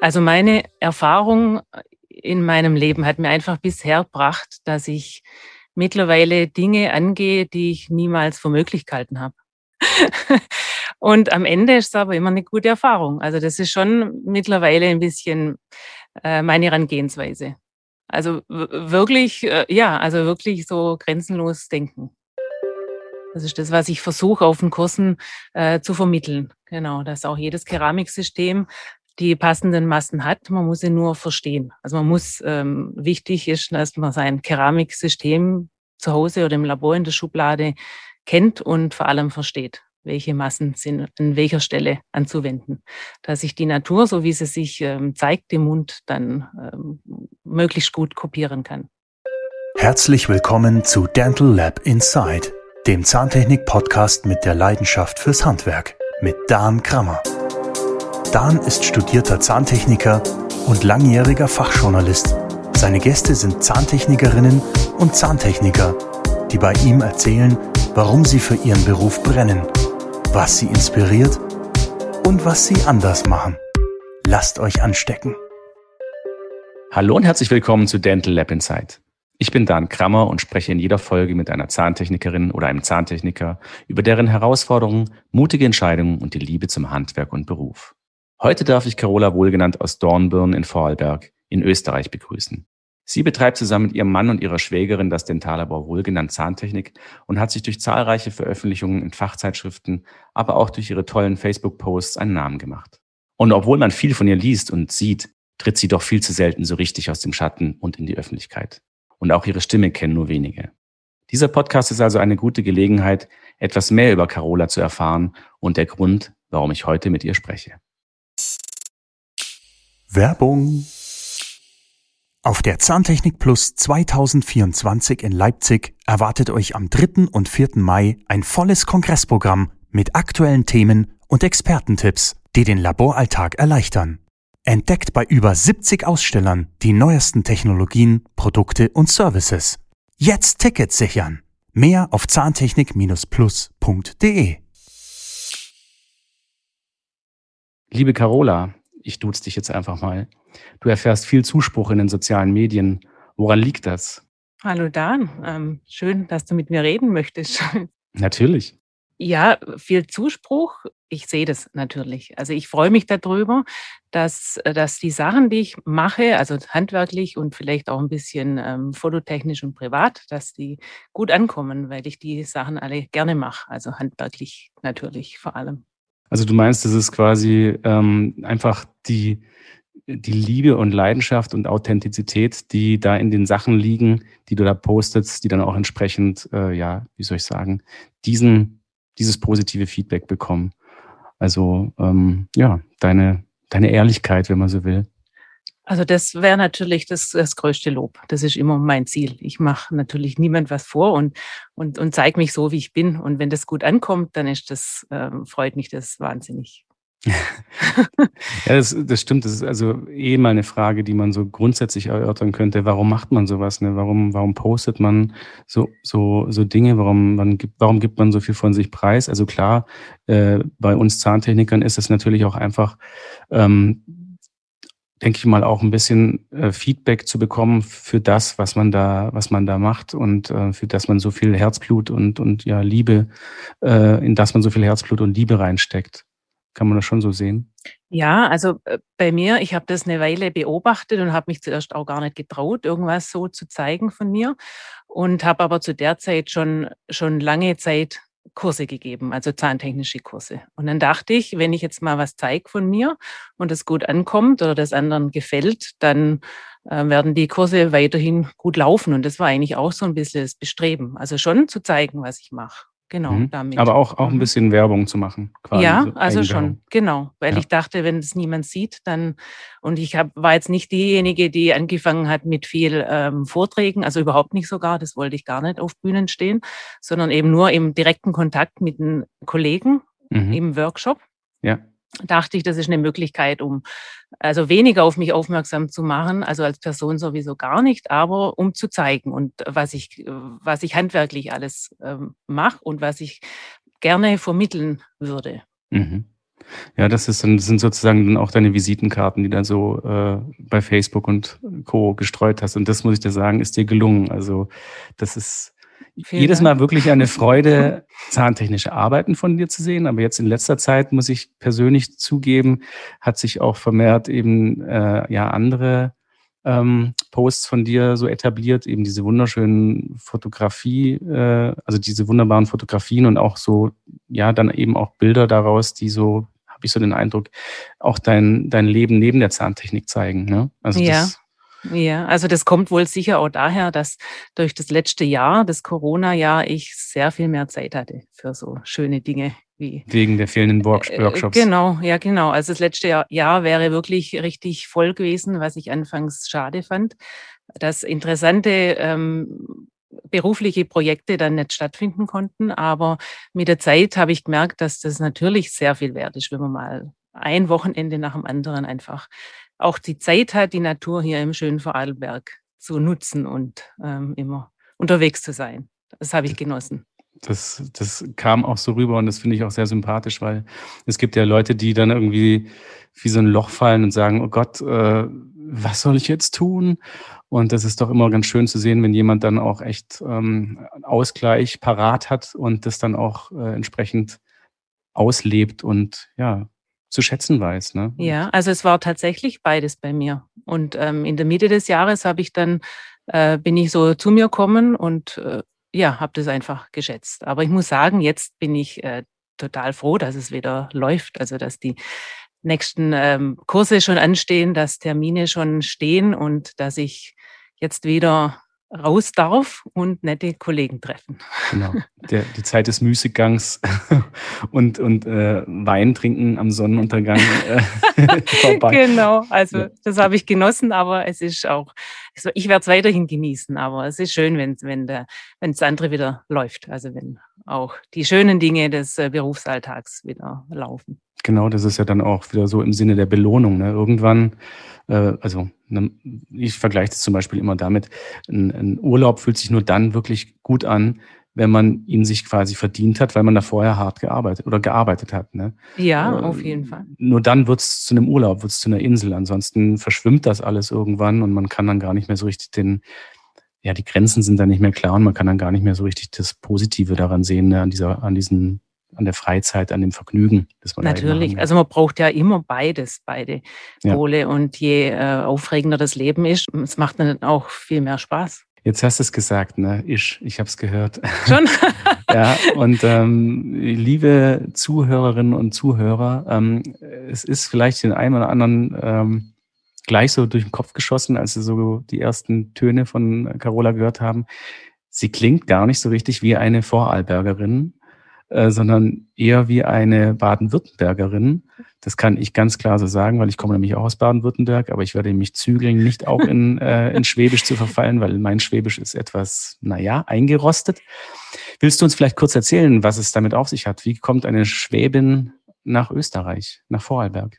Also meine Erfahrung in meinem Leben hat mir einfach bisher gebracht, dass ich mittlerweile Dinge angehe, die ich niemals für möglich gehalten habe. Und am Ende ist es aber immer eine gute Erfahrung. Also das ist schon mittlerweile ein bisschen äh, meine Herangehensweise. Also wirklich, äh, ja, also wirklich so grenzenlos denken. Das ist das, was ich versuche auf den Kursen äh, zu vermitteln. Genau, dass auch jedes Keramiksystem die passenden Massen hat. Man muss sie nur verstehen. Also man muss, ähm, wichtig ist, dass man sein Keramiksystem zu Hause oder im Labor in der Schublade kennt und vor allem versteht, welche Massen sind an welcher Stelle anzuwenden. Dass sich die Natur, so wie sie sich ähm, zeigt im Mund, dann ähm, möglichst gut kopieren kann. Herzlich willkommen zu Dental Lab Inside, dem Zahntechnik-Podcast mit der Leidenschaft fürs Handwerk mit Dan Krammer. Dan ist studierter Zahntechniker und langjähriger Fachjournalist. Seine Gäste sind Zahntechnikerinnen und Zahntechniker, die bei ihm erzählen, warum sie für ihren Beruf brennen, was sie inspiriert und was sie anders machen. Lasst euch anstecken. Hallo und herzlich willkommen zu Dental Lab Insight. Ich bin Dan Krammer und spreche in jeder Folge mit einer Zahntechnikerin oder einem Zahntechniker über deren Herausforderungen, mutige Entscheidungen und die Liebe zum Handwerk und Beruf. Heute darf ich Carola Wohlgenannt aus Dornbirn in Vorarlberg in Österreich begrüßen. Sie betreibt zusammen mit ihrem Mann und ihrer Schwägerin das Dentallabor Wohlgenannt Zahntechnik und hat sich durch zahlreiche Veröffentlichungen in Fachzeitschriften, aber auch durch ihre tollen Facebook-Posts einen Namen gemacht. Und obwohl man viel von ihr liest und sieht, tritt sie doch viel zu selten so richtig aus dem Schatten und in die Öffentlichkeit. Und auch ihre Stimme kennen nur wenige. Dieser Podcast ist also eine gute Gelegenheit, etwas mehr über Carola zu erfahren und der Grund, warum ich heute mit ihr spreche. Werbung. Auf der Zahntechnik Plus 2024 in Leipzig erwartet euch am 3. und 4. Mai ein volles Kongressprogramm mit aktuellen Themen und Expertentipps, die den Laboralltag erleichtern. Entdeckt bei über 70 Ausstellern die neuesten Technologien, Produkte und Services. Jetzt Tickets sichern. Mehr auf zahntechnik-plus.de. Liebe Carola, ich duze dich jetzt einfach mal. Du erfährst viel Zuspruch in den sozialen Medien. Woran liegt das? Hallo Dan, ähm, schön, dass du mit mir reden möchtest. Natürlich. Ja, viel Zuspruch. Ich sehe das natürlich. Also ich freue mich darüber, dass, dass die Sachen, die ich mache, also handwerklich und vielleicht auch ein bisschen ähm, fototechnisch und privat, dass die gut ankommen, weil ich die Sachen alle gerne mache. Also handwerklich natürlich vor allem. Also du meinst, das ist quasi ähm, einfach die, die Liebe und Leidenschaft und Authentizität, die da in den Sachen liegen, die du da postest, die dann auch entsprechend, äh, ja, wie soll ich sagen, diesen, dieses positive Feedback bekommen. Also ähm, ja, deine, deine Ehrlichkeit, wenn man so will. Also das wäre natürlich das, das größte Lob. Das ist immer mein Ziel. Ich mache natürlich niemand was vor und, und, und zeige mich so, wie ich bin. Und wenn das gut ankommt, dann ist das, äh, freut mich das wahnsinnig. ja, das, das stimmt. Das ist also eh mal eine Frage, die man so grundsätzlich erörtern könnte. Warum macht man sowas? Ne? Warum, warum postet man so, so, so Dinge? Warum, man gibt, warum gibt man so viel von sich preis? Also klar, äh, bei uns Zahntechnikern ist es natürlich auch einfach ähm, denke ich mal, auch ein bisschen äh, Feedback zu bekommen für das, was man da, was man da macht und äh, für das man so viel Herzblut und, und ja, Liebe, äh, in das man so viel Herzblut und Liebe reinsteckt. Kann man das schon so sehen? Ja, also äh, bei mir, ich habe das eine Weile beobachtet und habe mich zuerst auch gar nicht getraut, irgendwas so zu zeigen von mir und habe aber zu der Zeit schon schon lange Zeit Kurse gegeben, also zahntechnische Kurse. Und dann dachte ich, wenn ich jetzt mal was zeige von mir und es gut ankommt oder das anderen gefällt, dann äh, werden die Kurse weiterhin gut laufen. Und das war eigentlich auch so ein bisschen das Bestreben. Also schon zu zeigen, was ich mache. Genau, mhm. damit. Aber auch, auch ein mhm. bisschen Werbung zu machen. Quasi ja, so also schon, genau. Weil ja. ich dachte, wenn es niemand sieht, dann, und ich hab, war jetzt nicht diejenige, die angefangen hat mit viel ähm, Vorträgen, also überhaupt nicht sogar, das wollte ich gar nicht auf Bühnen stehen, sondern eben nur im direkten Kontakt mit den Kollegen mhm. im Workshop. Ja dachte ich, das ist eine Möglichkeit, um also weniger auf mich aufmerksam zu machen, also als Person sowieso gar nicht, aber um zu zeigen und was ich, was ich handwerklich alles ähm, mache und was ich gerne vermitteln würde. Mhm. Ja, das, ist, das sind sozusagen dann auch deine Visitenkarten, die dann so äh, bei Facebook und Co. gestreut hast. Und das muss ich dir sagen, ist dir gelungen. Also das ist Vielen jedes Dank. Mal wirklich eine Freude, zahntechnische Arbeiten von dir zu sehen. Aber jetzt in letzter Zeit, muss ich persönlich zugeben, hat sich auch vermehrt eben äh, ja andere ähm, Posts von dir so etabliert, eben diese wunderschönen Fotografie, äh, also diese wunderbaren Fotografien und auch so, ja, dann eben auch Bilder daraus, die so, habe ich so den Eindruck, auch dein, dein Leben neben der Zahntechnik zeigen. Ne? Also ja. Das, ja, also das kommt wohl sicher auch daher, dass durch das letzte Jahr, das Corona-Jahr, ich sehr viel mehr Zeit hatte für so schöne Dinge wie. Wegen der fehlenden äh, Workshops. Genau, ja, genau. Also das letzte Jahr, Jahr wäre wirklich richtig voll gewesen, was ich anfangs schade fand, dass interessante ähm, berufliche Projekte dann nicht stattfinden konnten. Aber mit der Zeit habe ich gemerkt, dass das natürlich sehr viel wert ist, wenn man mal ein Wochenende nach dem anderen einfach auch die Zeit hat, die Natur hier im schönen Vorarlberg zu nutzen und ähm, immer unterwegs zu sein. Das habe ich genossen. Das, das kam auch so rüber und das finde ich auch sehr sympathisch, weil es gibt ja Leute, die dann irgendwie wie so ein Loch fallen und sagen, oh Gott, äh, was soll ich jetzt tun? Und das ist doch immer ganz schön zu sehen, wenn jemand dann auch echt ähm, Ausgleich parat hat und das dann auch äh, entsprechend auslebt und ja, zu schätzen weiß. Ne? Ja, also es war tatsächlich beides bei mir. Und ähm, in der Mitte des Jahres habe ich dann, äh, bin ich so zu mir gekommen und äh, ja, habe das einfach geschätzt. Aber ich muss sagen, jetzt bin ich äh, total froh, dass es wieder läuft. Also dass die nächsten ähm, Kurse schon anstehen, dass Termine schon stehen und dass ich jetzt wieder raus darf und nette Kollegen treffen. Genau, Der, die Zeit des Müßiggangs und, und äh, Wein trinken am Sonnenuntergang äh, vorbei. Genau, also ja. das habe ich genossen, aber es ist auch, also ich werde es weiterhin genießen, aber es ist schön, wenn, wenn, der, wenn das andere wieder läuft, also wenn auch die schönen Dinge des äh, Berufsalltags wieder laufen. Genau, das ist ja dann auch wieder so im Sinne der Belohnung. Ne? Irgendwann, äh, also ne, ich vergleiche das zum Beispiel immer damit, ein, ein, Urlaub fühlt sich nur dann wirklich gut an, wenn man ihn sich quasi verdient hat, weil man da vorher hart gearbeitet oder gearbeitet hat. Ne? Ja, äh, auf jeden Fall. Nur dann wird es zu einem Urlaub, wird es zu einer Insel. Ansonsten verschwimmt das alles irgendwann und man kann dann gar nicht mehr so richtig den, ja, die Grenzen sind dann nicht mehr klar und man kann dann gar nicht mehr so richtig das Positive daran sehen, ne, an dieser, an diesen an der Freizeit, an dem Vergnügen, das man Natürlich, also man braucht ja immer beides, beide Pole. Ja. Und je äh, aufregender das Leben ist, es macht dann auch viel mehr Spaß. Jetzt hast du es gesagt, ne? Ich, ich habe es gehört. Schon? ja, und ähm, liebe Zuhörerinnen und Zuhörer, ähm, es ist vielleicht den einen oder anderen ähm, gleich so durch den Kopf geschossen, als sie so die ersten Töne von Carola gehört haben. Sie klingt gar nicht so richtig wie eine Vorarlbergerin, äh, sondern eher wie eine Baden-Württembergerin. Das kann ich ganz klar so sagen, weil ich komme nämlich auch aus Baden-Württemberg, aber ich werde mich zügeln, nicht auch in, äh, in Schwäbisch zu verfallen, weil mein Schwäbisch ist etwas, naja, eingerostet. Willst du uns vielleicht kurz erzählen, was es damit auf sich hat? Wie kommt eine Schwäbin nach Österreich, nach Vorarlberg?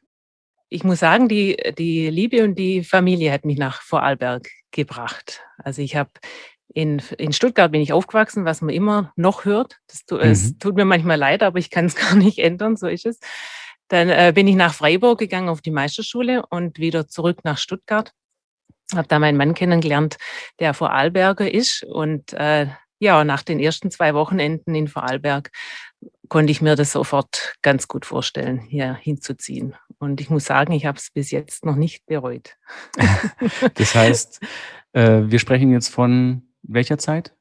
Ich muss sagen, die, die Liebe und die Familie hat mich nach Vorarlberg gebracht. Also ich habe in, in Stuttgart bin ich aufgewachsen, was man immer noch hört. Das, mhm. Es tut mir manchmal leid, aber ich kann es gar nicht ändern, so ist es. Dann äh, bin ich nach Freiburg gegangen auf die Meisterschule und wieder zurück nach Stuttgart. Habe da meinen Mann kennengelernt, der Vorarlberger ist. Und äh, ja, nach den ersten zwei Wochenenden in Vorarlberg konnte ich mir das sofort ganz gut vorstellen, hier hinzuziehen. Und ich muss sagen, ich habe es bis jetzt noch nicht bereut. das heißt, äh, wir sprechen jetzt von welcher Zeit?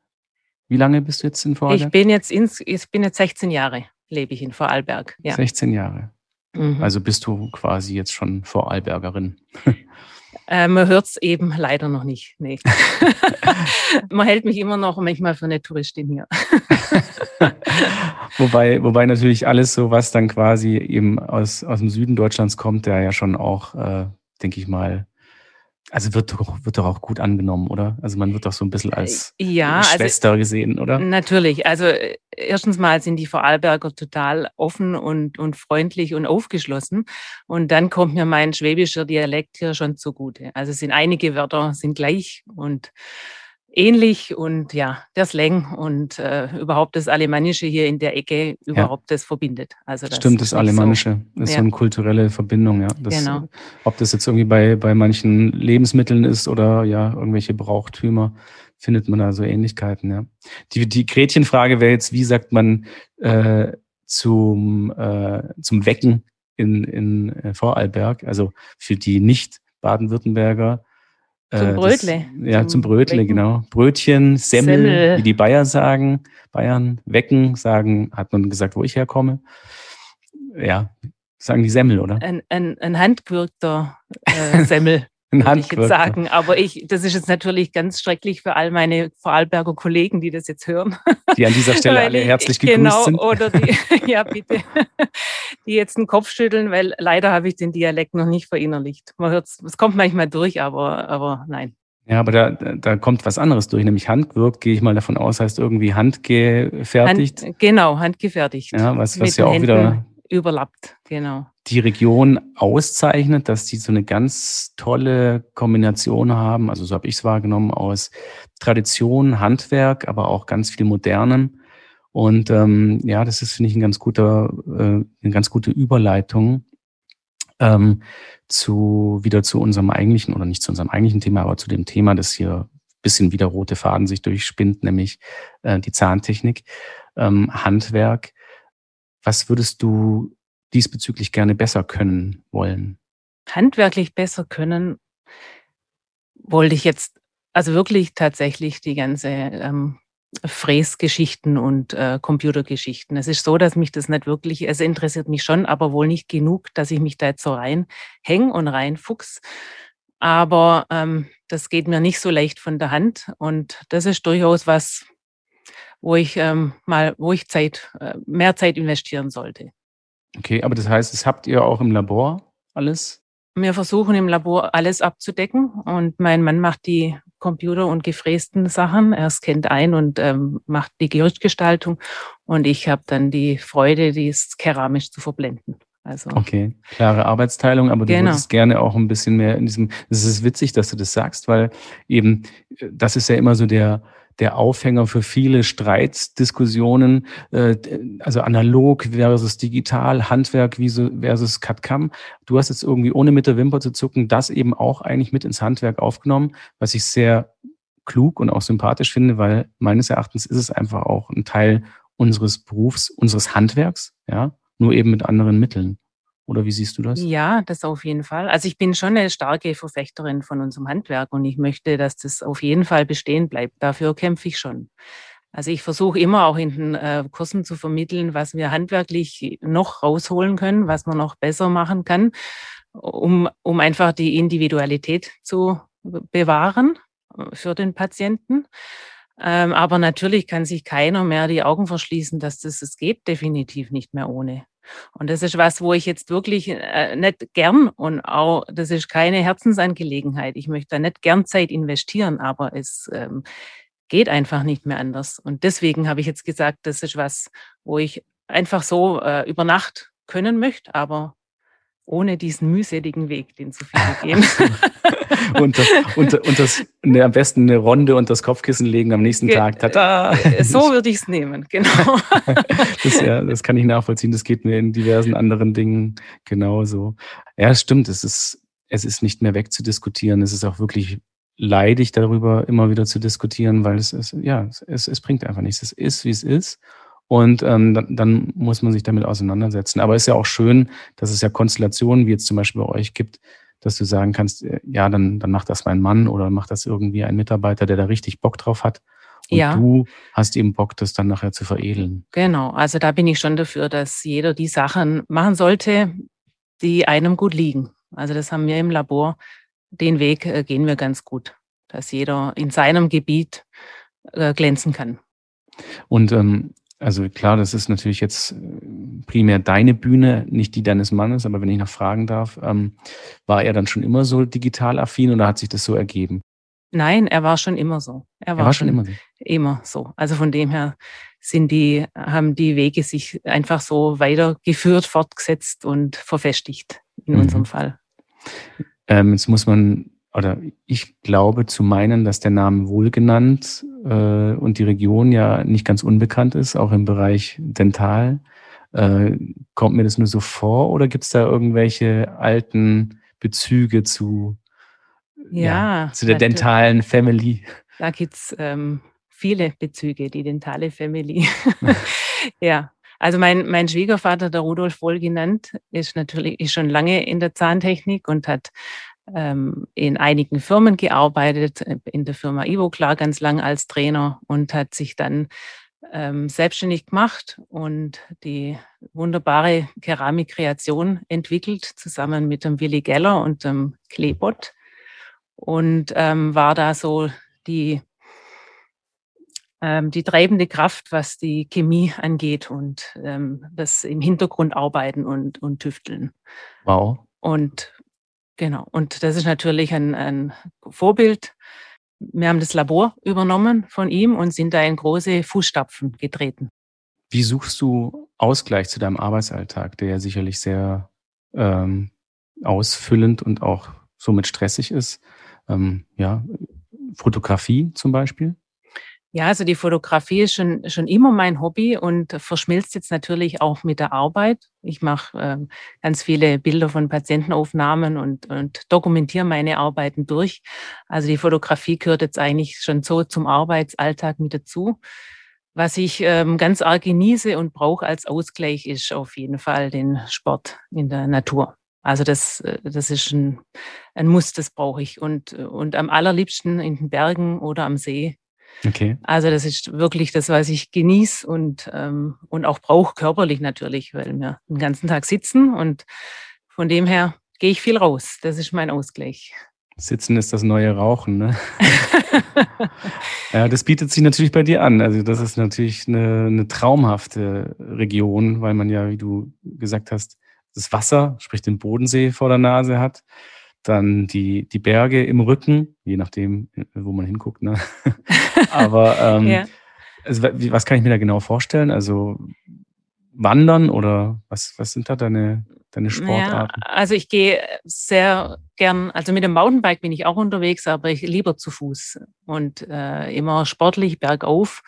Wie lange bist du jetzt in Vorarlberg? Ich bin jetzt, ins, ich bin jetzt 16 Jahre, lebe ich in Vorarlberg. Ja. 16 Jahre. Mhm. Also bist du quasi jetzt schon Vorarlbergerin. Äh, man hört es eben leider noch nicht. Nee. man hält mich immer noch manchmal für eine Touristin hier. wobei, wobei natürlich alles so, was dann quasi eben aus, aus dem Süden Deutschlands kommt, der ja schon auch, äh, denke ich mal, also wird doch, wird doch auch gut angenommen, oder? Also man wird doch so ein bisschen als ja, also Schwester also, gesehen, oder? Natürlich. Also äh, erstens mal sind die Vorarlberger total offen und, und freundlich und aufgeschlossen. Und dann kommt mir mein schwäbischer Dialekt hier schon zugute. Also es sind einige Wörter sind gleich und ähnlich und ja, der Slang und äh, überhaupt das Alemannische hier in der Ecke überhaupt ja. das verbindet. Also das Stimmt, das Alemannische so, ist ja. so eine kulturelle Verbindung, ja. Das, genau. Ob das jetzt irgendwie bei, bei manchen Lebensmitteln ist oder ja, irgendwelche Brauchtümer, findet man da so Ähnlichkeiten, ja. Die, die Gretchenfrage wäre jetzt, wie sagt man äh, zum, äh, zum Wecken in, in äh, Vorarlberg, also für die Nicht-Baden-Württemberger, zum äh, Brötle. Das, ja, zum, zum Brötle, Wecken. genau. Brötchen, Semmel, Semmel, wie die Bayern sagen. Bayern wecken, sagen, hat man gesagt, wo ich herkomme. Ja, sagen die Semmel, oder? Ein, ein, ein handgewürgter äh, Semmel. Würde ich jetzt sagen. Aber ich, das ist jetzt natürlich ganz schrecklich für all meine Vorarlberger Kollegen, die das jetzt hören. Die an dieser Stelle alle herzlich gegrüßt genau, sind. Oder die, ja bitte, die jetzt den Kopf schütteln, weil leider habe ich den Dialekt noch nicht verinnerlicht. Man hört es kommt manchmal durch, aber, aber nein. Ja, aber da, da kommt was anderes durch, nämlich handgewirkt, gehe ich mal davon aus, heißt irgendwie handgefertigt. Hand, genau, handgefertigt. Ja, was, was ja auch Händen wieder überlappt, genau. Die Region auszeichnet, dass die so eine ganz tolle Kombination haben, also so habe ich es wahrgenommen, aus Tradition, Handwerk, aber auch ganz viel Modernem. Und ähm, ja, das ist, finde ich, ein ganz guter, äh, eine ganz gute Überleitung ähm, zu wieder zu unserem eigentlichen, oder nicht zu unserem eigentlichen Thema, aber zu dem Thema, das hier bisschen wie der rote Faden sich durchspinnt, nämlich äh, die Zahntechnik, ähm, Handwerk. Was würdest du diesbezüglich gerne besser können wollen? Handwerklich besser können wollte ich jetzt, also wirklich tatsächlich die ganze ähm, Fräsgeschichten und äh, Computergeschichten. Es ist so, dass mich das nicht wirklich, es interessiert mich schon, aber wohl nicht genug, dass ich mich da jetzt so reinhänge und reinfuchs. Aber ähm, das geht mir nicht so leicht von der Hand und das ist durchaus was, wo ich ähm, mal, wo ich Zeit, äh, mehr Zeit investieren sollte. Okay, aber das heißt, das habt ihr auch im Labor alles? Wir versuchen im Labor alles abzudecken und mein Mann macht die Computer- und gefrästen Sachen. Er scannt ein und ähm, macht die Gerüstgestaltung und ich habe dann die Freude, dies keramisch zu verblenden. Also, okay, klare Arbeitsteilung, aber du genau. würdest gerne auch ein bisschen mehr in diesem, es ist witzig, dass du das sagst, weil eben, äh, das ist ja immer so der, der Aufhänger für viele Streitdiskussionen, äh, also analog versus digital, Handwerk versus CAD-CAM. Du hast jetzt irgendwie, ohne mit der Wimper zu zucken, das eben auch eigentlich mit ins Handwerk aufgenommen, was ich sehr klug und auch sympathisch finde, weil meines Erachtens ist es einfach auch ein Teil unseres Berufs, unseres Handwerks, ja, nur eben mit anderen Mitteln. Oder wie siehst du das? Ja, das auf jeden Fall. Also ich bin schon eine starke Verfechterin von unserem Handwerk und ich möchte, dass das auf jeden Fall bestehen bleibt. Dafür kämpfe ich schon. Also ich versuche immer auch in den äh, Kursen zu vermitteln, was wir handwerklich noch rausholen können, was man noch besser machen kann, um, um einfach die Individualität zu bewahren äh, für den Patienten. Ähm, aber natürlich kann sich keiner mehr die Augen verschließen, dass das es geht definitiv nicht mehr ohne. Und das ist was, wo ich jetzt wirklich äh, nicht gern und auch, das ist keine Herzensangelegenheit. Ich möchte da nicht gern Zeit investieren, aber es ähm, geht einfach nicht mehr anders. Und deswegen habe ich jetzt gesagt, das ist was, wo ich einfach so äh, über Nacht können möchte, aber ohne diesen mühseligen Weg, den zu viele gehen. und, das, und, und das ne, am besten eine Ronde und das Kopfkissen legen am nächsten Ge Tag. Tada! Äh, so würde ich es nehmen, genau. das, ja, das kann ich nachvollziehen. Das geht mir in diversen anderen Dingen genauso. Ja, es stimmt. Es ist, es ist nicht mehr wegzudiskutieren. Es ist auch wirklich leidig, darüber immer wieder zu diskutieren, weil es ist, ja, es, es bringt einfach nichts. Es ist, wie es ist. Und ähm, dann, dann muss man sich damit auseinandersetzen. Aber es ist ja auch schön, dass es ja Konstellationen wie jetzt zum Beispiel bei euch gibt, dass du sagen kannst, äh, ja, dann, dann macht das mein Mann oder macht das irgendwie ein Mitarbeiter, der da richtig Bock drauf hat. Und ja. du hast eben Bock, das dann nachher zu veredeln. Genau, also da bin ich schon dafür, dass jeder die Sachen machen sollte, die einem gut liegen. Also das haben wir im Labor. Den Weg äh, gehen wir ganz gut, dass jeder in seinem Gebiet äh, glänzen kann. Und ähm, also klar, das ist natürlich jetzt äh, primär deine Bühne, nicht die deines Mannes, aber wenn ich noch fragen darf, ähm, war er dann schon immer so digital affin oder hat sich das so ergeben? Nein, er war schon immer so. Er war, er war schon, schon immer so. Immer so. Also von dem her sind die, haben die Wege sich einfach so weitergeführt, fortgesetzt und verfestigt in mhm. unserem Fall. Ähm, jetzt muss man oder ich glaube zu meinen, dass der Name wohlgenannt äh, und die Region ja nicht ganz unbekannt ist, auch im Bereich Dental. Äh, kommt mir das nur so vor oder gibt es da irgendwelche alten Bezüge zu, ja, ja zu der dentalen Family? Da gibt es ähm, viele Bezüge, die dentale Family. ja, also mein, mein Schwiegervater, der Rudolf Wohl genannt, ist natürlich ist schon lange in der Zahntechnik und hat in einigen Firmen gearbeitet, in der Firma Ivoclar ganz lang als Trainer und hat sich dann ähm, selbstständig gemacht und die wunderbare Keramikkreation entwickelt, zusammen mit dem Willi Geller und dem Klebot. Und ähm, war da so die ähm, die treibende Kraft, was die Chemie angeht und ähm, das im Hintergrund arbeiten und, und tüfteln. Wow. Und genau, und das ist natürlich ein, ein Vorbild. Wir haben das Labor übernommen von ihm und sind da in große Fußstapfen getreten. Wie suchst du Ausgleich zu deinem Arbeitsalltag, der ja sicherlich sehr ähm, ausfüllend und auch somit stressig ist? Ähm, ja, Fotografie zum Beispiel? Ja, also die Fotografie ist schon, schon immer mein Hobby und verschmilzt jetzt natürlich auch mit der Arbeit. Ich mache äh, ganz viele Bilder von Patientenaufnahmen und, und dokumentiere meine Arbeiten durch. Also die Fotografie gehört jetzt eigentlich schon so zum Arbeitsalltag mit dazu. Was ich ähm, ganz arg genieße und brauche als Ausgleich ist auf jeden Fall den Sport in der Natur. Also das, äh, das ist ein, ein Muss, das brauche ich. Und, und am allerliebsten in den Bergen oder am See Okay. Also das ist wirklich das, was ich genieße und, ähm, und auch brauche körperlich natürlich, weil wir den ganzen Tag sitzen und von dem her gehe ich viel raus. Das ist mein Ausgleich. Sitzen ist das neue Rauchen, ne? ja, das bietet sich natürlich bei dir an. Also das ist natürlich eine, eine traumhafte Region, weil man ja, wie du gesagt hast, das Wasser, sprich den Bodensee vor der Nase hat dann die, die Berge im Rücken, je nachdem, wo man hinguckt. Ne? Aber ähm, ja. also, was kann ich mir da genau vorstellen? Also Wandern oder was, was sind da deine, deine Sportarten? Ja, also ich gehe sehr gern, also mit dem Mountainbike bin ich auch unterwegs, aber ich lieber zu Fuß und äh, immer sportlich bergauf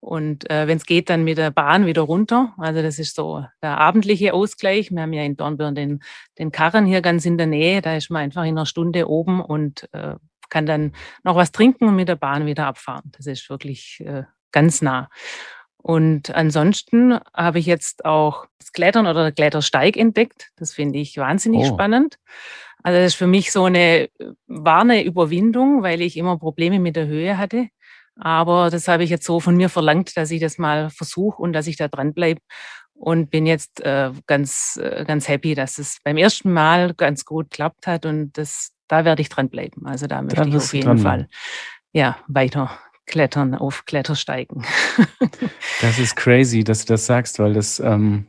und äh, wenn es geht, dann mit der Bahn wieder runter. Also das ist so der abendliche Ausgleich. Wir haben ja in Dornbirn den, den Karren hier ganz in der Nähe. Da ist man einfach in einer Stunde oben und äh, kann dann noch was trinken und mit der Bahn wieder abfahren. Das ist wirklich äh, ganz nah. Und ansonsten habe ich jetzt auch das Klettern oder der Klettersteig entdeckt. Das finde ich wahnsinnig oh. spannend. Also das ist für mich so eine, war eine Überwindung, weil ich immer Probleme mit der Höhe hatte. Aber das habe ich jetzt so von mir verlangt, dass ich das mal versuche und dass ich da dranbleibe. Und bin jetzt äh, ganz, äh, ganz happy, dass es beim ersten Mal ganz gut klappt hat. Und das, da werde ich dranbleiben. Also da möchte da ich auf jeden Fall ja, weiter klettern, auf Klettersteigen. das ist crazy, dass du das sagst, weil das, ähm,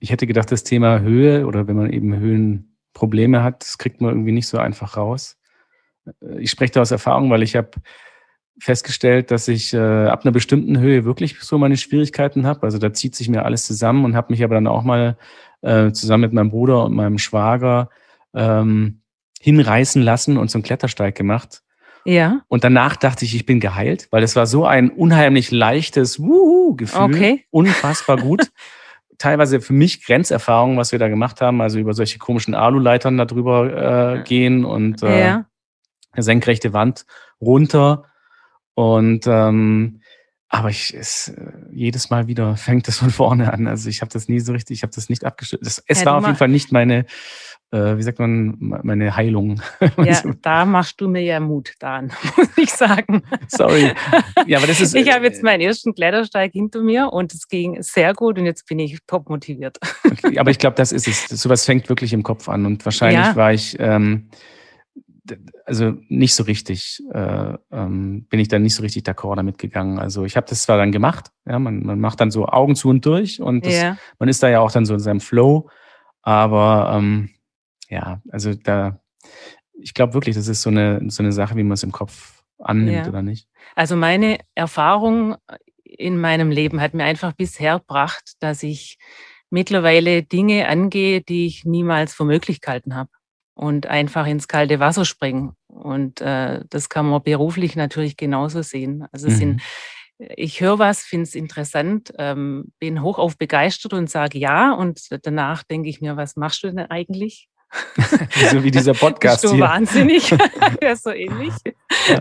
ich hätte gedacht, das Thema Höhe oder wenn man eben Höhenprobleme hat, das kriegt man irgendwie nicht so einfach raus. Äh, ich spreche da aus Erfahrung, weil ich habe festgestellt, dass ich äh, ab einer bestimmten Höhe wirklich so meine Schwierigkeiten habe. Also da zieht sich mir alles zusammen und habe mich aber dann auch mal äh, zusammen mit meinem Bruder und meinem Schwager ähm, hinreißen lassen und einen Klettersteig gemacht. Ja. Und danach dachte ich, ich bin geheilt, weil es war so ein unheimlich leichtes Wuhu-Gefühl. Okay. Unfassbar gut. Teilweise für mich Grenzerfahrungen, was wir da gemacht haben, also über solche komischen Aluleitern da drüber äh, gehen und äh, ja. senkrechte Wand runter und ähm, aber ich es, äh, jedes Mal wieder fängt es von vorne an. Also ich habe das nie so richtig, ich habe das nicht abgestellt. Es ja, war auf jeden Fall nicht meine, äh, wie sagt man, meine Heilung. Ja, da machst du mir ja Mut, Dan, muss ich sagen. Sorry. Ja, aber das ist. Ich habe jetzt meinen ersten Klettersteig hinter mir und es ging sehr gut und jetzt bin ich top motiviert. Okay, aber ich glaube, das ist es. Sowas fängt wirklich im Kopf an und wahrscheinlich ja. war ich. Ähm, also nicht so richtig, äh, ähm, bin ich dann nicht so richtig d'accord damit gegangen. Also ich habe das zwar dann gemacht, ja, man, man macht dann so Augen zu und durch und das, ja. man ist da ja auch dann so in seinem Flow, aber ähm, ja, also da, ich glaube wirklich, das ist so eine, so eine Sache, wie man es im Kopf annimmt ja. oder nicht. Also meine Erfahrung in meinem Leben hat mir einfach bisher gebracht, dass ich mittlerweile Dinge angehe, die ich niemals für möglich gehalten habe und einfach ins kalte Wasser springen Und äh, das kann man beruflich natürlich genauso sehen. Also es sind Mhm. ich höre was, finde es interessant, ähm, bin hochauf begeistert und sage ja. Und danach denke ich mir, was machst du denn eigentlich? So wie dieser Podcast Bist du hier. wahnsinnig? ja, so ähnlich. Ja.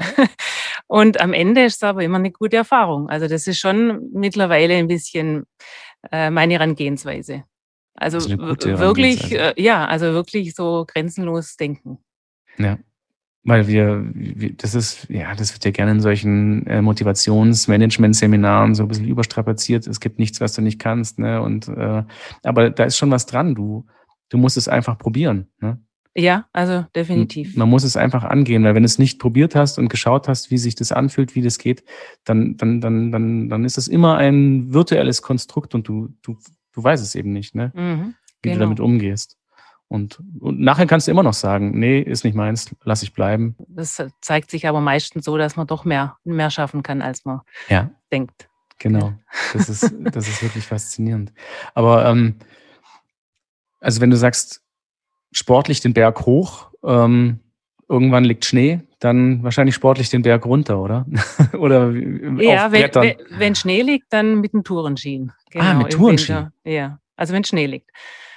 Und am Ende ist es aber immer eine gute Erfahrung. Also das ist schon mittlerweile ein bisschen äh, meine Herangehensweise. Also wirklich, äh, ja, also wirklich so grenzenlos denken. Ja. Weil wir, wir, das ist, ja, das wird ja gerne in solchen äh, Motivationsmanagement-Seminaren so ein bisschen überstrapaziert. Es gibt nichts, was du nicht kannst, ne? Und äh, aber da ist schon was dran. Du, du musst es einfach probieren. Ne? Ja, also definitiv. Man muss es einfach angehen, weil wenn du es nicht probiert hast und geschaut hast, wie sich das anfühlt, wie das geht, dann, dann, dann, dann, dann ist es immer ein virtuelles Konstrukt und du, du, du weißt es eben nicht, ne? Mhm, wie du genau. damit umgehst. Und, und nachher kannst du immer noch sagen, nee, ist nicht meins, lass ich bleiben. Das zeigt sich aber meistens so, dass man doch mehr, mehr schaffen kann, als man Ja, denkt. genau. Das ist, das ist wirklich faszinierend. Aber ähm, also wenn du sagst, sportlich den Berg hoch, ähm, irgendwann liegt Schnee, dann wahrscheinlich sportlich den Berg runter, oder? oder Ja, auf wenn, wenn, wenn Schnee liegt, dann mit dem Tourenski. Genau, Ah, mit Tourenski. Winter. Ja, also wenn Schnee liegt.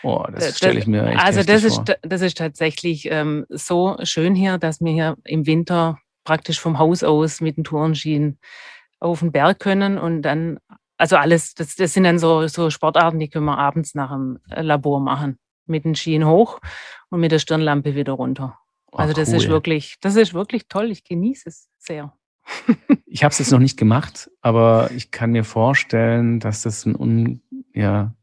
Oh, Da- das stelle ich mir echt Also das ist, vor. das ist tatsächlich ähm, so schön hier, dass wir hier im Winter praktisch vom Haus aus mit den Tourenschienen auf den Berg können und dann, also alles, das, das sind dann so, so Sportarten, die können wir abends nach dem äh, Labor machen. Mit den Skien hoch und mit der Stirnlampe wieder runter. Also das ist cool. wirklich, das ist wirklich toll. Ich genieße es sehr. Ich habe es jetzt noch nicht gemacht, aber ich kann mir vorstellen, dass das ein un, ja,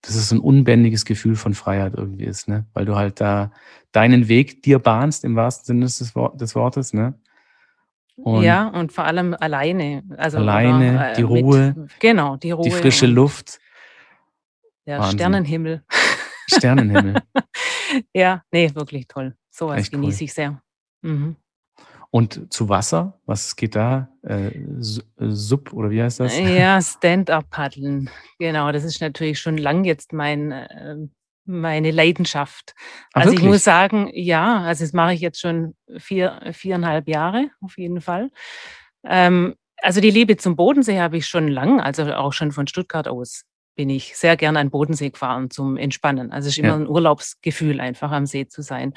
dass es ein unbändiges Gefühl von Freiheit irgendwie ist, ne? Weil du halt da deinen Weg dir bahnst im wahrsten Sinne des, des Wortes, ne? Und ja, und vor allem alleine. Also Alleine, oder, äh, die Ruhe, Mit, genau, die Ruhe. die frische Luft, Der Wahnsinn. Sternenhimmel. Sternenhimmel. ja, nee, wirklich toll. Sowas Echt cool. genieße ich sehr. Mhm. Und zu Wasser, was geht da? Äh, Su- äh, Sub oder wie heißt das? Ja, Stand-up-Paddeln. Genau, das ist natürlich schon lang jetzt mein, äh, meine Leidenschaft. Ah, Also ich wirklich? muss sagen, ja, also das mache ich jetzt schon vier, viereinhalb Jahre auf jeden Fall. Ähm, also die Liebe zum Bodensee habe ich schon lang, also auch schon von Stuttgart aus bin ich sehr gerne an den Bodensee gefahren zum Entspannen. Also es ist immer Ja. ein Urlaubsgefühl, einfach am See zu sein.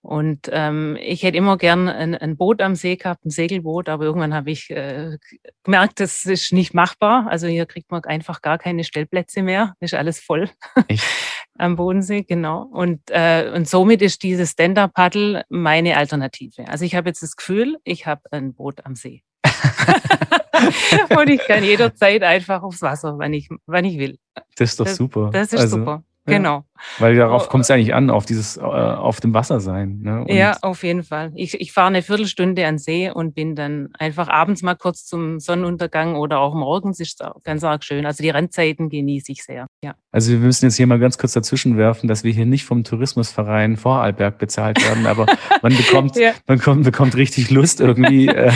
Und ähm, ich hätte immer gern ein, ein Boot am See gehabt, ein Segelboot, aber irgendwann habe ich äh, gemerkt, das ist nicht machbar. Also hier kriegt man einfach gar keine Stellplätze mehr, ist alles voll Echt? am Bodensee, genau. Und, äh, und somit ist dieses Stand-Up-Paddle meine Alternative. Also ich habe jetzt das Gefühl, ich habe ein Boot am See. und ich kann jederzeit einfach aufs Wasser, wann ich, wann ich will. Das ist doch Das- super. Das ist Also, super. Genau. Weil darauf Oh, kommt es eigentlich an, auf dieses, äh, auf dem Wasser sein. Ne? Ja, auf jeden Fall. Ich, ich fahre eine Viertelstunde an See und bin dann einfach abends mal kurz zum Sonnenuntergang oder auch morgens ist es auch ganz arg schön. Also die Randzeiten genieße ich sehr. Ja. Also wir müssen jetzt hier mal ganz kurz dazwischen werfen, dass wir hier nicht vom Tourismusverein Vorarlberg bezahlt werden, aber man bekommt, Ja. man kommt, bekommt richtig Lust irgendwie. äh,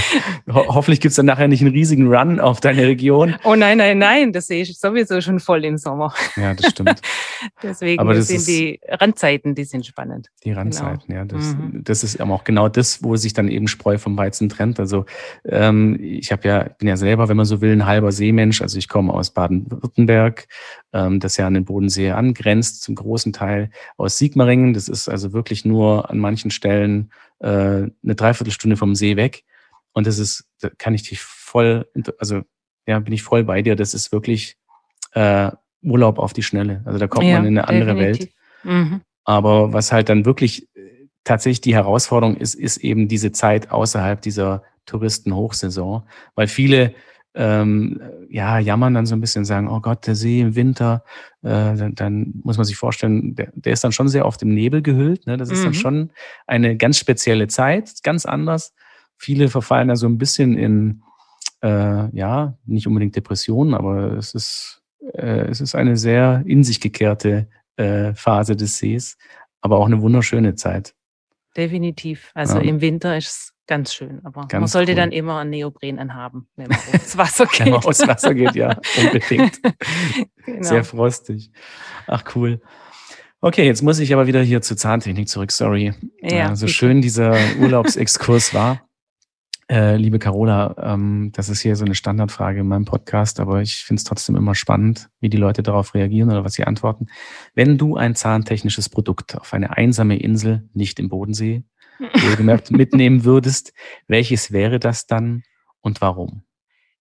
ho hoffentlich gibt's dann nachher nicht einen riesigen Run auf deine Region. Oh nein, nein, nein, das sehe ich sowieso schon voll im Sommer. Ja, das stimmt. Deswegen Aber das sind ist- die Randzeiten, die sind spannend. Die Randzeiten, ja. Das, Mhm. das ist aber auch genau das, wo sich dann eben Spreu vom Weizen trennt. Also ähm, ich habe ja, bin ja selber, wenn man so will, ein halber Seemensch. Also ich komme aus Baden-Württemberg, ähm, das ja an den Bodensee angrenzt, zum großen Teil aus Sigmaringen. Das ist also wirklich nur an manchen Stellen äh, eine Dreiviertelstunde vom See weg. Und das ist, da kann ich dich voll, also ja, bin ich voll bei dir. Das ist wirklich äh, Urlaub auf die Schnelle. Also da kommt man in eine andere Welt. definitiv. Mhm. Aber was halt dann wirklich äh, tatsächlich die Herausforderung ist, ist eben diese Zeit außerhalb dieser Touristenhochsaison, weil viele ähm, ja jammern dann so ein bisschen, sagen, oh Gott, der See im Winter, äh, dann, dann muss man sich vorstellen, der, der ist dann schon sehr oft im Nebel gehüllt. Ne? Das ist dann Mhm. schon eine ganz spezielle Zeit, ganz anders. Viele verfallen da so ein bisschen in äh, ja nicht unbedingt Depressionen, aber es ist äh, es ist eine sehr in sich gekehrte äh, Phase des Sees, aber auch eine wunderschöne Zeit. Definitiv. Also Ja. im Winter ist es ganz schön, aber man Ganz sollte cool. dann immer einen Neopren anhaben, wenn man aufs Wasser geht. Wenn man aufs Wasser geht, ja, unbedingt. genau. Sehr frostig. Ach cool. Okay, jetzt muss ich aber wieder hier zur Zahntechnik zurück, sorry. Ja, so bitte. schön dieser Urlaubsexkurs war. Äh, liebe Carola, ähm, das ist hier so eine Standardfrage in meinem Podcast, aber ich finde es trotzdem immer spannend, wie die Leute darauf reagieren oder was sie antworten. Wenn du ein zahntechnisches Produkt auf eine einsame Insel, nicht im Bodensee, wohlgemerkt, mitnehmen würdest, welches wäre das dann und warum?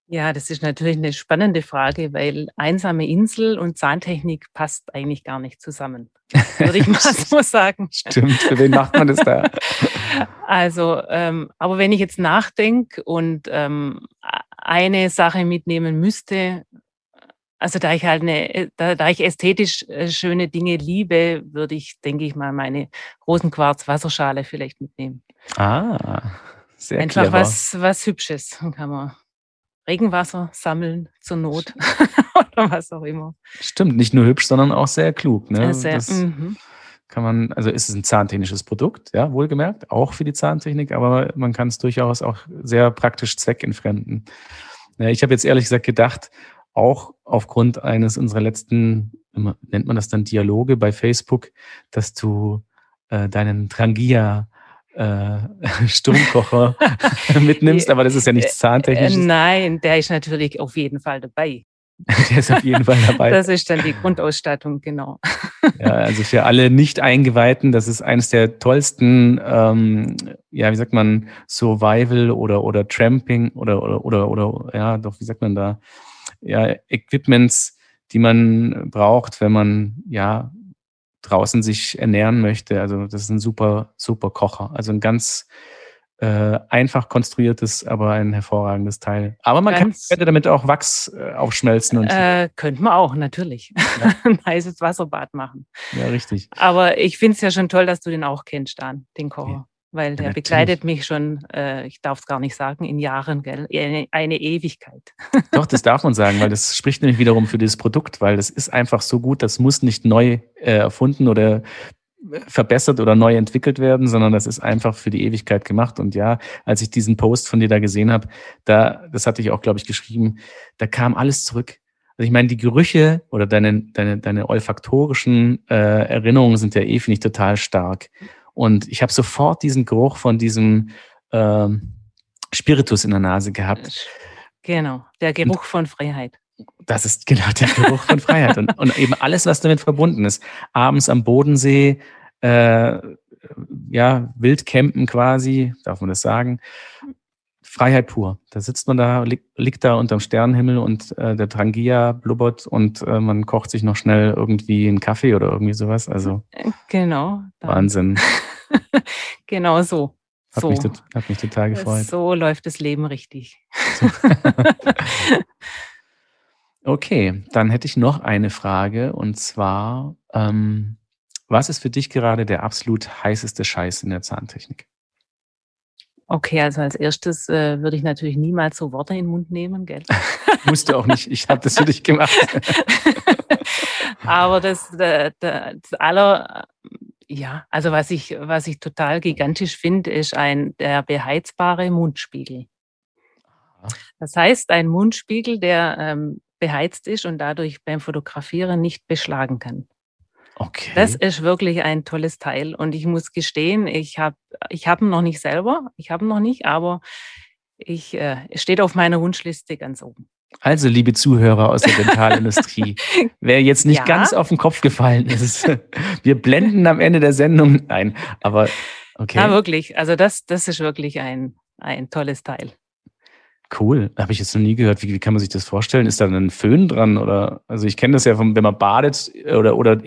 Ja, das ist natürlich eine spannende Frage, weil einsame Insel und Zahntechnik passt eigentlich gar nicht zusammen. Würde ich mal so sagen. Stimmt, für wen macht man das da? Also, ähm, aber wenn ich jetzt nachdenke und ähm, eine Sache mitnehmen müsste, also da ich halt eine, da, da ich ästhetisch äh, schöne Dinge liebe, würde ich, denke ich mal, meine Rosenquarz-Wasserschale vielleicht mitnehmen. Ah, sehr Einfach clever. was, was Hübsches. Kann man Regenwasser sammeln zur Not oder was auch immer. Stimmt, nicht nur hübsch, sondern auch sehr klug. Ne? Sehr, das mhm. kann man, also ist es ein zahntechnisches Produkt, ja, wohlgemerkt, auch für die Zahntechnik, aber man kann es durchaus auch sehr praktisch zweckentfremden. Ja, ich habe jetzt ehrlich gesagt gedacht, auch aufgrund eines unserer letzten, nennt man das dann Dialoge bei Facebook, dass du äh, deinen Trangia äh, Sturmkocher mitnimmst, aber das ist ja nichts äh, Zahntechnisches. Nein, der ist natürlich auf jeden Fall dabei. der ist auf jeden Fall dabei. Das ist dann die Grundausstattung, genau. ja, also für alle Nicht-Eingeweihten, das ist eines der tollsten, ähm, ja, wie sagt man, Survival oder, oder Tramping oder, oder, oder, oder, ja, doch, wie sagt man da, ja, Equipments, die man braucht, wenn man, ja, draußen sich ernähren möchte. Also das ist ein super, super Kocher. Also ein ganz äh, einfach konstruiertes, aber ein hervorragendes Teil. Aber man kann, könnte damit auch Wachs äh, aufschmelzen. Und äh, könnte man auch, natürlich. Ja. ein heißes Wasserbad machen. Ja, richtig. Aber ich finde es ja schon toll, dass du den auch kennst, Dan, den Kocher. Weil der ja, begleitet mich schon, äh, ich darf es gar nicht sagen, in Jahren, gell? Eine, eine, Ewigkeit. Doch, das darf man sagen, weil das spricht nämlich wiederum für dieses Produkt, weil das ist einfach so gut, das muss nicht neu äh, erfunden oder äh, verbessert oder neu entwickelt werden, sondern das ist einfach für die Ewigkeit gemacht. Und ja, als ich diesen Post von dir da gesehen habe, da, das hatte ich auch, glaube ich, geschrieben, da kam alles zurück. Also ich meine, die Gerüche oder deine, deine, deine olfaktorischen äh, Erinnerungen sind ja eh, finde ich, total stark. Und ich habe sofort diesen Geruch von diesem ähm, Spiritus in der Nase gehabt. Genau, der Geruch und von Freiheit. Das ist genau der Geruch von Freiheit und, und, eben alles, was damit verbunden ist. Abends am Bodensee, äh, ja, Wildcampen quasi, darf man das sagen. Freiheit pur. Da sitzt man da, liegt, liegt da unterm Sternenhimmel und äh, der Trangia blubbert und äh, man kocht sich noch schnell irgendwie einen Kaffee oder irgendwie sowas. Also genau. Wahnsinn. genau so. Hat, so. Mich, hat mich total gefreut. So läuft das Leben richtig. okay, dann hätte ich noch eine Frage und zwar, ähm, was ist für dich gerade der absolut heißeste Scheiß in der Zahntechnik? Okay, also als erstes äh, würde ich natürlich niemals so Worte in den Mund nehmen, gell? Musste auch nicht, ich habe das für dich gemacht. Aber das, das, das aller, ja, also was ich, was ich total gigantisch finde, ist ein der beheizbare Mundspiegel. Das heißt, ein Mundspiegel, der ähm, beheizt ist und dadurch beim Fotografieren nicht beschlagen kann. Okay. Das ist wirklich ein tolles Teil. Und ich muss gestehen, ich habe ich hab ihn noch nicht selber, ich habe ihn noch nicht, aber ich, äh, es steht auf meiner Wunschliste ganz oben. Also, liebe Zuhörer aus der Dentalindustrie, wer jetzt nicht ja. ganz auf den Kopf gefallen ist, wir blenden am Ende der Sendung ein. Aber okay. Ja, wirklich. Also, das, das ist wirklich ein, ein tolles Teil. Cool, habe ich jetzt noch nie gehört. Wie, wie, kann man sich das vorstellen? Ist da ein Föhn dran oder? Also ich kenne das ja, vom, wenn man badet oder oder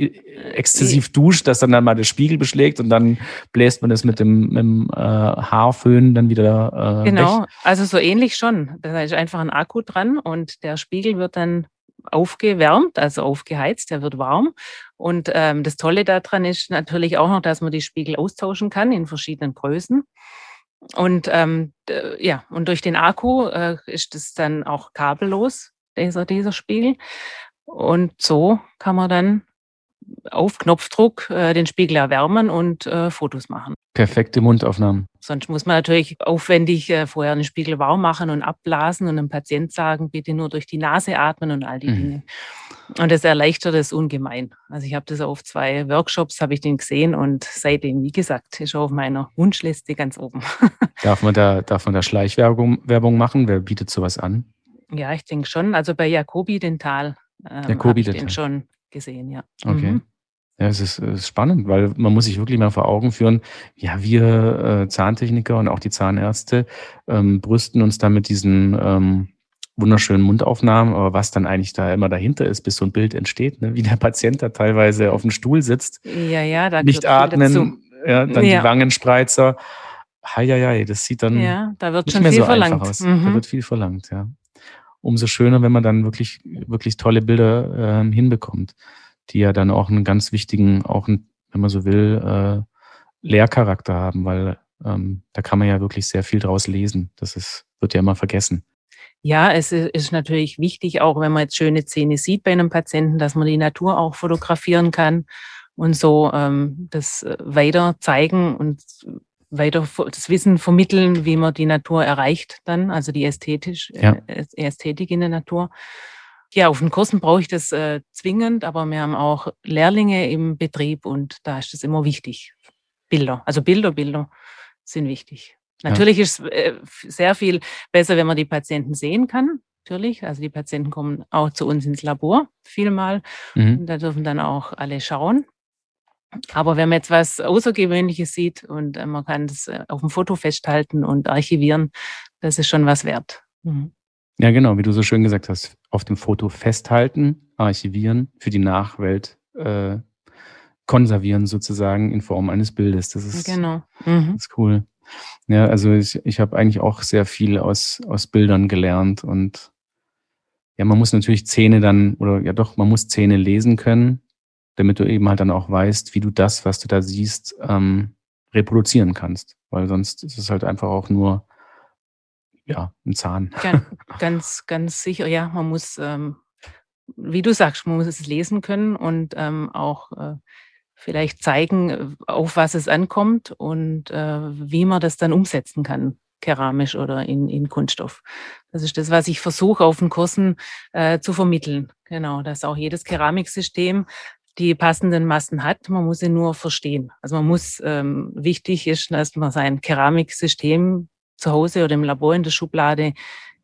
exzessiv duscht, dass dann, dann mal der Spiegel beschlägt und dann bläst man das mit dem, mit dem äh, Haarföhn dann wieder. Äh, genau, weg. also so ähnlich schon. Da ist einfach ein Akku dran und der Spiegel wird dann aufgewärmt, also aufgeheizt, der wird warm. Und ähm, das Tolle daran ist natürlich auch noch, dass man die Spiegel austauschen kann in verschiedenen Größen. Und ähm, ja, und durch den Akku äh, ist es dann auch kabellos, dieser, dieser Spiegel. Und so kann man dann auf Knopfdruck äh, den Spiegel erwärmen und äh, Fotos machen. Perfekte Mundaufnahmen. Sonst muss man natürlich aufwendig äh, vorher den Spiegel warm machen und abblasen und dem Patient sagen, bitte nur durch die Nase atmen und all die mhm. Dinge. Und das erleichtert es ungemein. Also ich habe das auf zwei Workshops, habe ich den gesehen und seitdem, wie gesagt, ist auf meiner Wunschliste ganz oben. Darf man da, darf man da Schleichwerbung Werbung machen? Wer bietet sowas an? Ja, ich denke schon. Also bei Jacobi Dental ähm, habe ich den schon gesehen, ja. Okay. Mhm. Ja, es ist, es ist, spannend, weil man muss sich wirklich mal vor Augen führen, ja, wir äh, Zahntechniker und auch die Zahnärzte ähm, brüsten uns da mit diesen ähm, wunderschönen Mundaufnahmen, aber was dann eigentlich da immer dahinter ist, bis so ein Bild entsteht, ne? wie der Patient da teilweise auf dem Stuhl sitzt, ja, ja, nicht atmen, ja, dann ja. die Wangenspreizer. Heieiei, das sieht dann ja, da wird nicht schon mehr viel so verlangt. einfach aus. Mhm. Da wird viel verlangt, ja. Umso schöner, wenn man dann wirklich, wirklich tolle Bilder äh, hinbekommt, die ja dann auch einen ganz wichtigen, auch einen, wenn man so will, äh, Lehrcharakter haben, weil ähm, da kann man ja wirklich sehr viel draus lesen. Das ist, wird ja immer vergessen. Ja, es ist natürlich wichtig, auch wenn man jetzt schöne Zähne sieht bei einem Patienten, dass man die Natur auch fotografieren kann und so ähm, das äh, weiter zeigen und weiter das Wissen vermitteln, wie man die Natur erreicht dann, also die ästhetisch, ja. äh, Ästhetik in der Natur. Ja, auf den Kursen brauche ich das äh, zwingend, aber wir haben auch Lehrlinge im Betrieb und da ist es immer wichtig. Bilder, also Bilder, Bilder sind wichtig. Natürlich ja. ist es äh, sehr viel besser, wenn man die Patienten sehen kann. Natürlich. Also die Patienten kommen auch zu uns ins Labor vielmal. Mhm. Da dürfen dann auch alle schauen. Aber wenn man jetzt was Außergewöhnliches sieht und äh, man kann das äh, auf dem Foto festhalten und archivieren, das ist schon was wert. Mhm. Ja, genau, wie du so schön gesagt hast, auf dem Foto festhalten, archivieren, für die Nachwelt äh, konservieren sozusagen in Form eines Bildes. Das ist, genau. Mhm. das ist cool. Ja, also ich, ich habe eigentlich auch sehr viel aus, aus Bildern gelernt und ja, man muss natürlich Zähne dann, oder ja doch, man muss Zähne lesen können, damit du eben halt dann auch weißt, wie du das, was du da siehst, ähm, reproduzieren kannst. Weil sonst ist es halt einfach auch nur ja, ein Zahn. Ganz, ganz, ganz sicher, ja, man muss, ähm, wie du sagst, man muss es lesen können und ähm, auch äh, vielleicht zeigen, auf was es ankommt und äh, wie man das dann umsetzen kann, keramisch oder in, in Kunststoff. Das ist das, was ich versuche auf den Kursen äh, zu vermitteln. Genau, dass auch jedes Keramiksystem die passenden Massen hat. Man muss sie nur verstehen. Also man muss, ähm, wichtig ist, dass man sein Keramiksystem zu Hause oder im Labor in der Schublade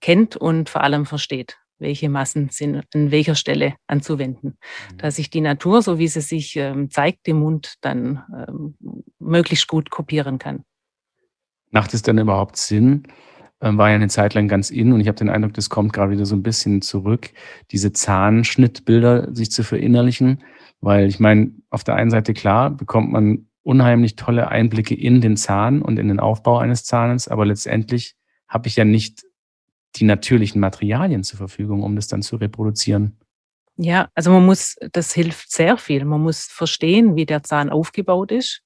kennt und vor allem versteht welche Massen sind an welcher Stelle anzuwenden. Mhm. Dass ich die Natur, so wie sie sich ähm, zeigt im Mund, dann ähm, möglichst gut kopieren kann. Macht es denn überhaupt Sinn? Ähm, war ja eine Zeit lang ganz in und ich habe den Eindruck, das kommt gerade wieder so ein bisschen zurück, diese Zahnschnittbilder sich zu verinnerlichen. Weil ich meine, auf der einen Seite klar bekommt man unheimlich tolle Einblicke in den Zahn und in den Aufbau eines Zahnes, aber letztendlich habe ich ja nicht die natürlichen Materialien zur Verfügung, um das dann zu reproduzieren. Ja, also man muss, das hilft sehr viel. Man muss verstehen, wie der Zahn aufgebaut ist.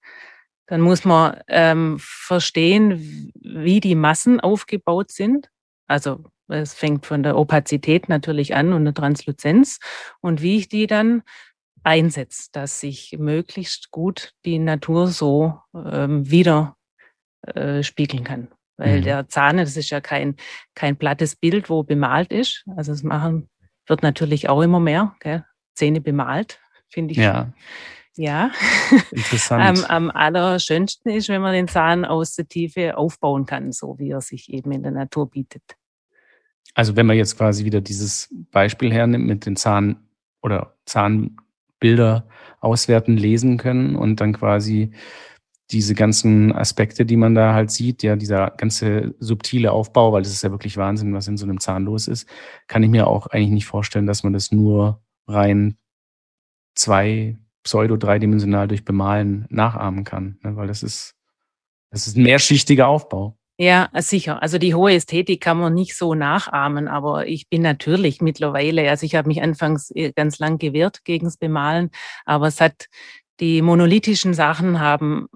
Dann muss man ähm, verstehen, wie die Massen aufgebaut sind. Also es fängt von der Opazität natürlich an und der Transluzenz und wie ich die dann einsetze, dass ich möglichst gut die Natur so ähm, wieder äh, spiegeln kann. Weil mhm. der Zahn, das ist ja kein, kein plattes Bild, wo bemalt ist. Also das machen wird natürlich auch immer mehr. Gell? Zähne bemalt, finde ich. Ja. Ja. Interessant. am, am allerschönsten ist, wenn man den Zahn aus der Tiefe aufbauen kann, so wie er sich eben in der Natur bietet. Also wenn man jetzt quasi wieder dieses Beispiel hernimmt mit den Zahn oder Zahnbilder auswerten, lesen können und dann quasi diese ganzen Aspekte, die man da halt sieht, ja, dieser ganze subtile Aufbau, weil das ist ja wirklich Wahnsinn, was in so einem Zahn los ist, kann ich mir auch eigentlich nicht vorstellen, dass man das nur rein zwei pseudo-dreidimensional durch Bemalen nachahmen kann, ne? weil das ist, das ist ein mehrschichtiger Aufbau. Ja, sicher. Also die hohe Ästhetik kann man nicht so nachahmen, aber ich bin natürlich mittlerweile, also ich habe mich anfangs äh, ganz lang gewehrt gegen das Bemalen, aber es hat die monolithischen Sachen haben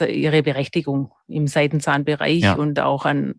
ihre Berechtigung. Im Seitenzahnbereich ja. und auch an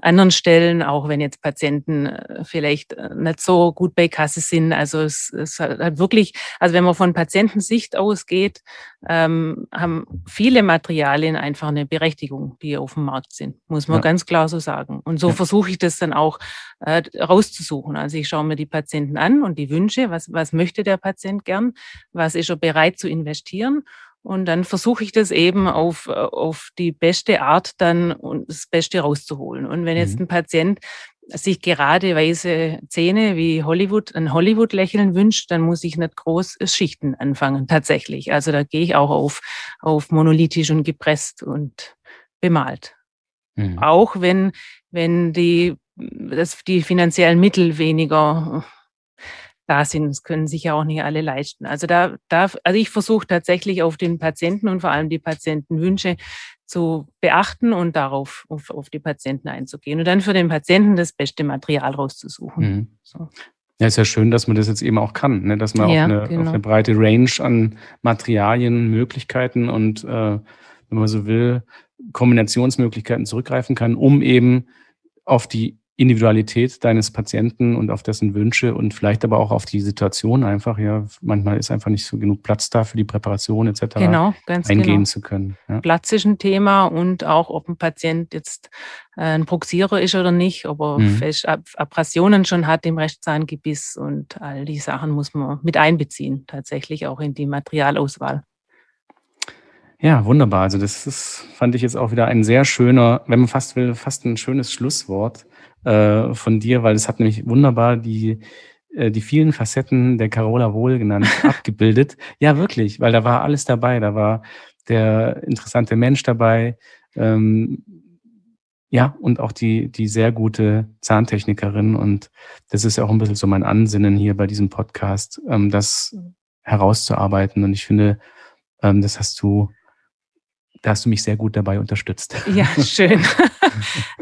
anderen Stellen, auch wenn jetzt Patienten äh, vielleicht äh, nicht so gut bei Kasse sind. Also es, es hat wirklich, also wenn man von Patientensicht ausgeht, ähm, haben viele Materialien einfach eine Berechtigung, die auf dem Markt sind, muss man ja. ganz klar so sagen. Und so ja. versuche ich das dann auch äh, rauszusuchen. Also ich schaue mir die Patienten an und die Wünsche, was, was möchte der Patient gern, was ist er bereit zu investieren und dann versuche ich das eben auf, auf die beste Art dann und das Beste rauszuholen. Und wenn jetzt mhm. ein Patient sich gerade weiße Zähne wie Hollywood, ein Hollywood-Lächeln wünscht, dann muss ich nicht groß Schichten anfangen, tatsächlich. Also da gehe ich auch auf, auf monolithisch und gepresst und bemalt. Mhm. Auch wenn, wenn die, das, die finanziellen Mittel weniger da sind. Das können sich ja auch nicht alle leisten. Also da, da also ich versuche tatsächlich auf den Patienten und vor allem die Patientenwünsche zu beachten und darauf auf, auf die Patienten einzugehen und dann für den Patienten das beste Material rauszusuchen. Mhm. So. Ja, ist ja schön, dass man das jetzt eben auch kann, ne? dass man ja, auf, eine, genau. auf, eine, breite Range an Materialien, Möglichkeiten und, äh, wenn man so will, Kombinationsmöglichkeiten zurückgreifen kann, um eben auf die Individualität deines Patienten und auf dessen Wünsche und vielleicht aber auch auf die Situation einfach, ja, manchmal ist einfach nicht so genug Platz da für die Präparation etc. Genau, ganz eingehen genau. zu können. Ja. Platz ist ein Thema und auch, ob ein Patient jetzt äh, ein Proxierer ist oder nicht, ob er mhm. Abrasionen schon hat im Rechtszahngebiss und all die Sachen muss man mit einbeziehen, tatsächlich auch in die Materialauswahl. Ja, wunderbar. Also das ist, fand ich jetzt auch wieder ein sehr schöner, wenn man fast will, fast ein schönes Schlusswort äh, von dir, weil es hat nämlich wunderbar die, äh, die vielen Facetten der Carola Wohl genannt abgebildet. Ja, wirklich, weil da war alles dabei. Da war der interessante Mensch dabei. Ähm, ja, und auch die, die sehr gute Zahntechnikerin. Und das ist ja auch ein bisschen so mein Ansinnen hier bei diesem Podcast, ähm, das herauszuarbeiten. Und ich finde, ähm, das hast du, da hast du mich sehr gut dabei unterstützt. Ja, schön.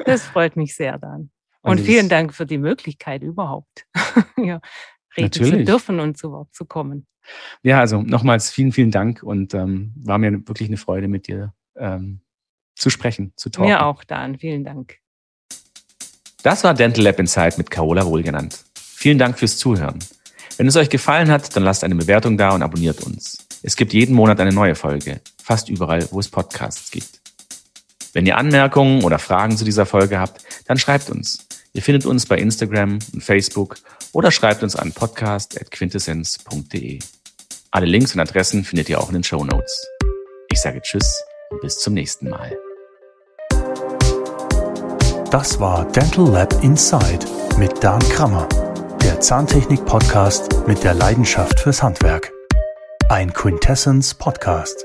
Das freut mich sehr dann. Und also vielen Dank für die Möglichkeit überhaupt, ja, reden natürlich. zu dürfen und zu Wort zu kommen. Ja, also nochmals vielen, vielen Dank und ähm, war mir wirklich eine Freude, mit dir ähm, zu sprechen, zu talken. Mir auch, Dan. Vielen Dank. Das war Dental Lab Insight mit Carola Wohl genannt. Vielen Dank fürs Zuhören. Wenn es euch gefallen hat, dann lasst eine Bewertung da und abonniert uns. Es gibt jeden Monat eine neue Folge, fast überall, wo es Podcasts gibt. Wenn ihr Anmerkungen oder Fragen zu dieser Folge habt, dann schreibt uns. Ihr findet uns bei Instagram und Facebook oder schreibt uns an podcast.quintessenz.de. Alle Links und Adressen findet ihr auch in den Show Notes. Ich sage Tschüss und bis zum nächsten Mal. Das war Dental Lab Inside mit Dan Krammer, der Zahntechnik-Podcast mit der Leidenschaft fürs Handwerk. Ein Quintessence Podcast.